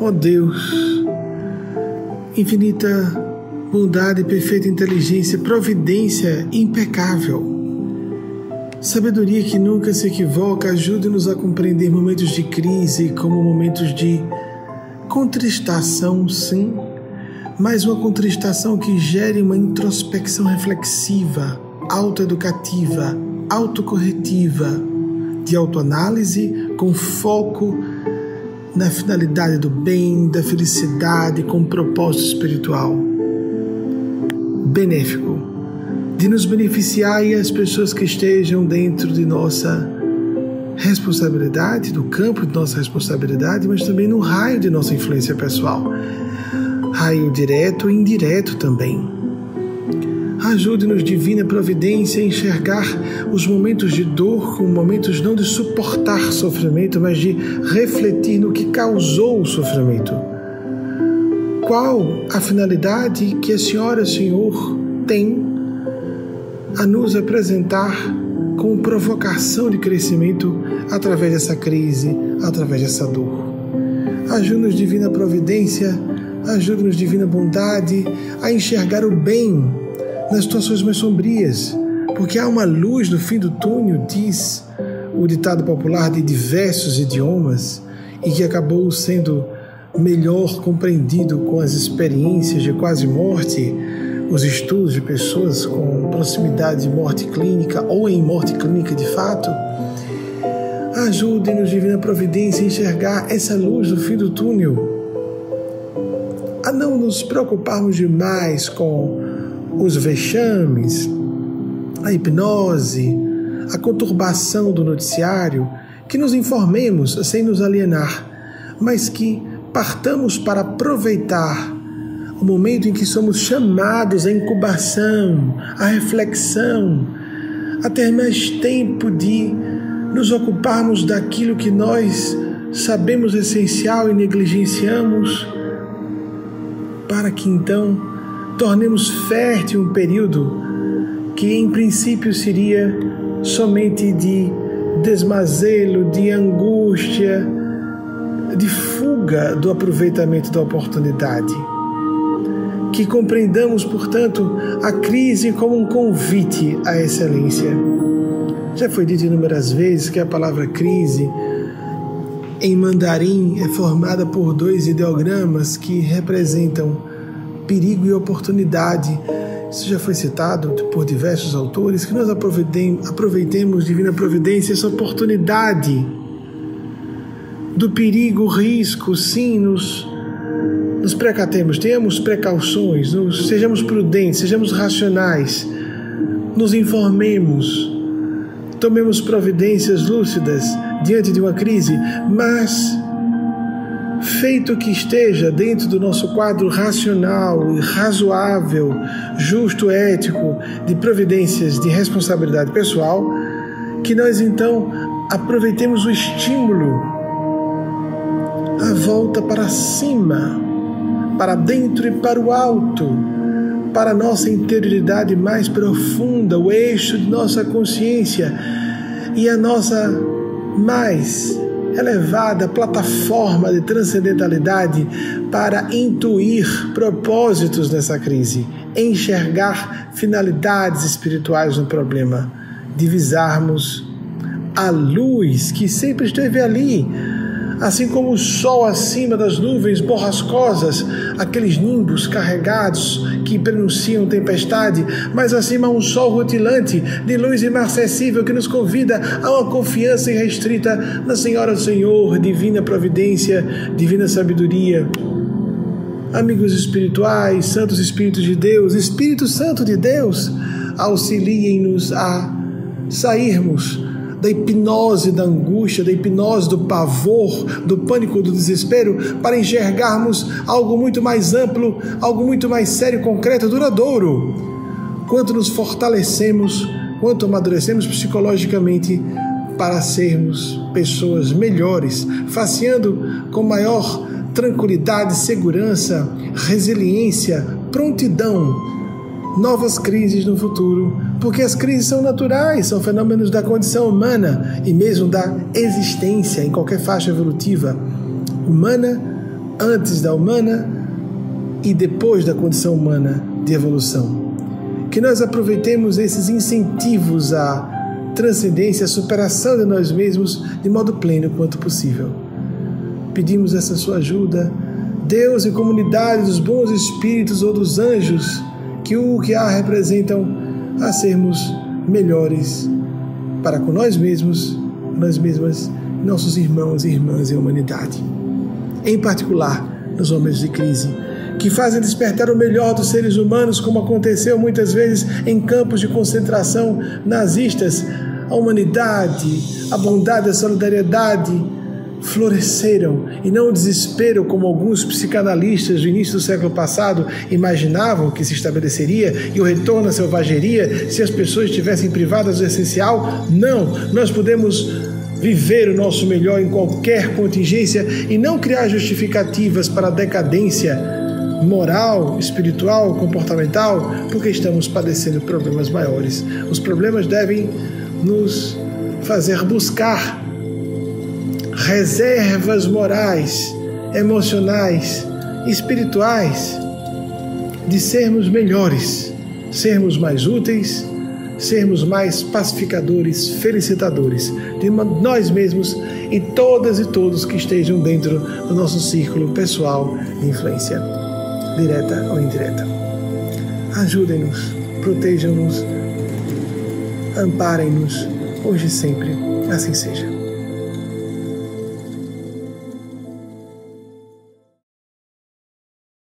Ó oh Deus, infinita bondade, perfeita inteligência, providência impecável, sabedoria que nunca se equivoca, ajude-nos a compreender momentos de crise como momentos de contristação, sim, mas uma contristação que gere uma introspecção reflexiva, autoeducativa, autocorretiva, de autoanálise com foco na finalidade do bem, da felicidade, com propósito espiritual. Benéfico, de nos beneficiar e as pessoas que estejam dentro de nossa responsabilidade, do campo de nossa responsabilidade, mas também no raio de nossa influência pessoal, raio direto e indireto também. Ajude-nos, divina providência, a enxergar os momentos de dor como momentos não de suportar sofrimento, mas de refletir no que causou o sofrimento. Qual a finalidade que a Senhora, Senhor, tem a nos apresentar com provocação de crescimento através dessa crise, através dessa dor? Ajuda-nos, divina providência, ajuda-nos, divina bondade, a enxergar o bem nas situações mais sombrias, porque há uma luz no fim do túnel, diz o ditado popular de diversos idiomas e que acabou sendo melhor compreendido com as experiências de quase morte, os estudos de pessoas com proximidade de morte clínica ou em morte clínica de fato. Ajude-nos, Divina Providência, a enxergar essa luz no fim do túnel, a não nos preocuparmos demais com os vexames, a hipnose, a conturbação do noticiário, que nos informemos sem nos alienar, mas que partamos para aproveitar o momento em que somos chamados à incubação, à reflexão, a ter mais tempo de nos ocuparmos daquilo que nós sabemos essencial e negligenciamos, para que então tornemos fértil um período que em princípio seria somente de desmazelo, de angústia, de fuga do aproveitamento da oportunidade. Que compreendamos, portanto, a crise como um convite à excelência. Já foi dito inúmeras vezes que a palavra crise em mandarim é formada por dois ideogramas que representam perigo e oportunidade. Isso já foi citado por diversos autores, que nós aproveitemos, divina providência, essa oportunidade do perigo, risco, sim, nos, nos precatemos, tenhamos precauções, nos, sejamos prudentes, sejamos racionais, nos informemos, tomemos providências lúcidas diante de uma crise, mas feito que esteja dentro do nosso quadro racional, razoável, justo, ético, de providências de responsabilidade pessoal, que nós então aproveitemos o estímulo, a volta para cima, para dentro e para o alto, para a nossa interioridade mais profunda, o eixo de nossa consciência e a nossa mais elevada plataforma de transcendentalidade para intuir propósitos nessa crise, enxergar finalidades espirituais no problema, divisarmos a luz que sempre esteve ali assim como o sol acima das nuvens borrascosas, aqueles nimbos carregados que pronunciam tempestade, mas acima um sol rutilante de luz inacessível que nos convida a uma confiança irrestrita na Senhora Senhor, divina providência, divina sabedoria. Amigos espirituais, santos espíritos de Deus, Espírito Santo de Deus, auxiliem-nos a sairmos da hipnose da angústia, da hipnose do pavor, do pânico, do desespero, para enxergarmos algo muito mais amplo, algo muito mais sério, concreto, duradouro. Quanto nos fortalecemos, quanto amadurecemos psicologicamente para sermos pessoas melhores, faceando com maior tranquilidade, segurança, resiliência, prontidão novas crises no futuro, porque as crises são naturais, são fenômenos da condição humana e mesmo da existência em qualquer faixa evolutiva humana antes da humana e depois da condição humana de evolução. Que nós aproveitemos esses incentivos à transcendência, à superação de nós mesmos de modo pleno quanto possível. Pedimos essa sua ajuda, Deus e comunidade dos bons espíritos ou dos anjos que o que há representam a sermos melhores para com nós mesmos, nós mesmas, nossos irmãos e irmãs em humanidade. Em particular, nos momentos de crise, que fazem despertar o melhor dos seres humanos, como aconteceu muitas vezes em campos de concentração nazistas, a humanidade, a bondade, a solidariedade floresceram e não o desespero como alguns psicanalistas do início do século passado imaginavam que se estabeleceria e o retorno à selvageria se as pessoas estivessem privadas do essencial. Não, nós podemos viver o nosso melhor em qualquer contingência e não criar justificativas para a decadência moral, espiritual, comportamental, porque estamos padecendo problemas maiores. Os problemas devem nos fazer buscar reservas morais, emocionais, espirituais de sermos melhores, sermos mais úteis, sermos mais pacificadores, felicitadores de nós mesmos e todas e todos que estejam dentro do nosso círculo pessoal de influência, direta ou indireta. Ajudem-nos, protejam-nos, amparem-nos, hoje e sempre. Assim seja.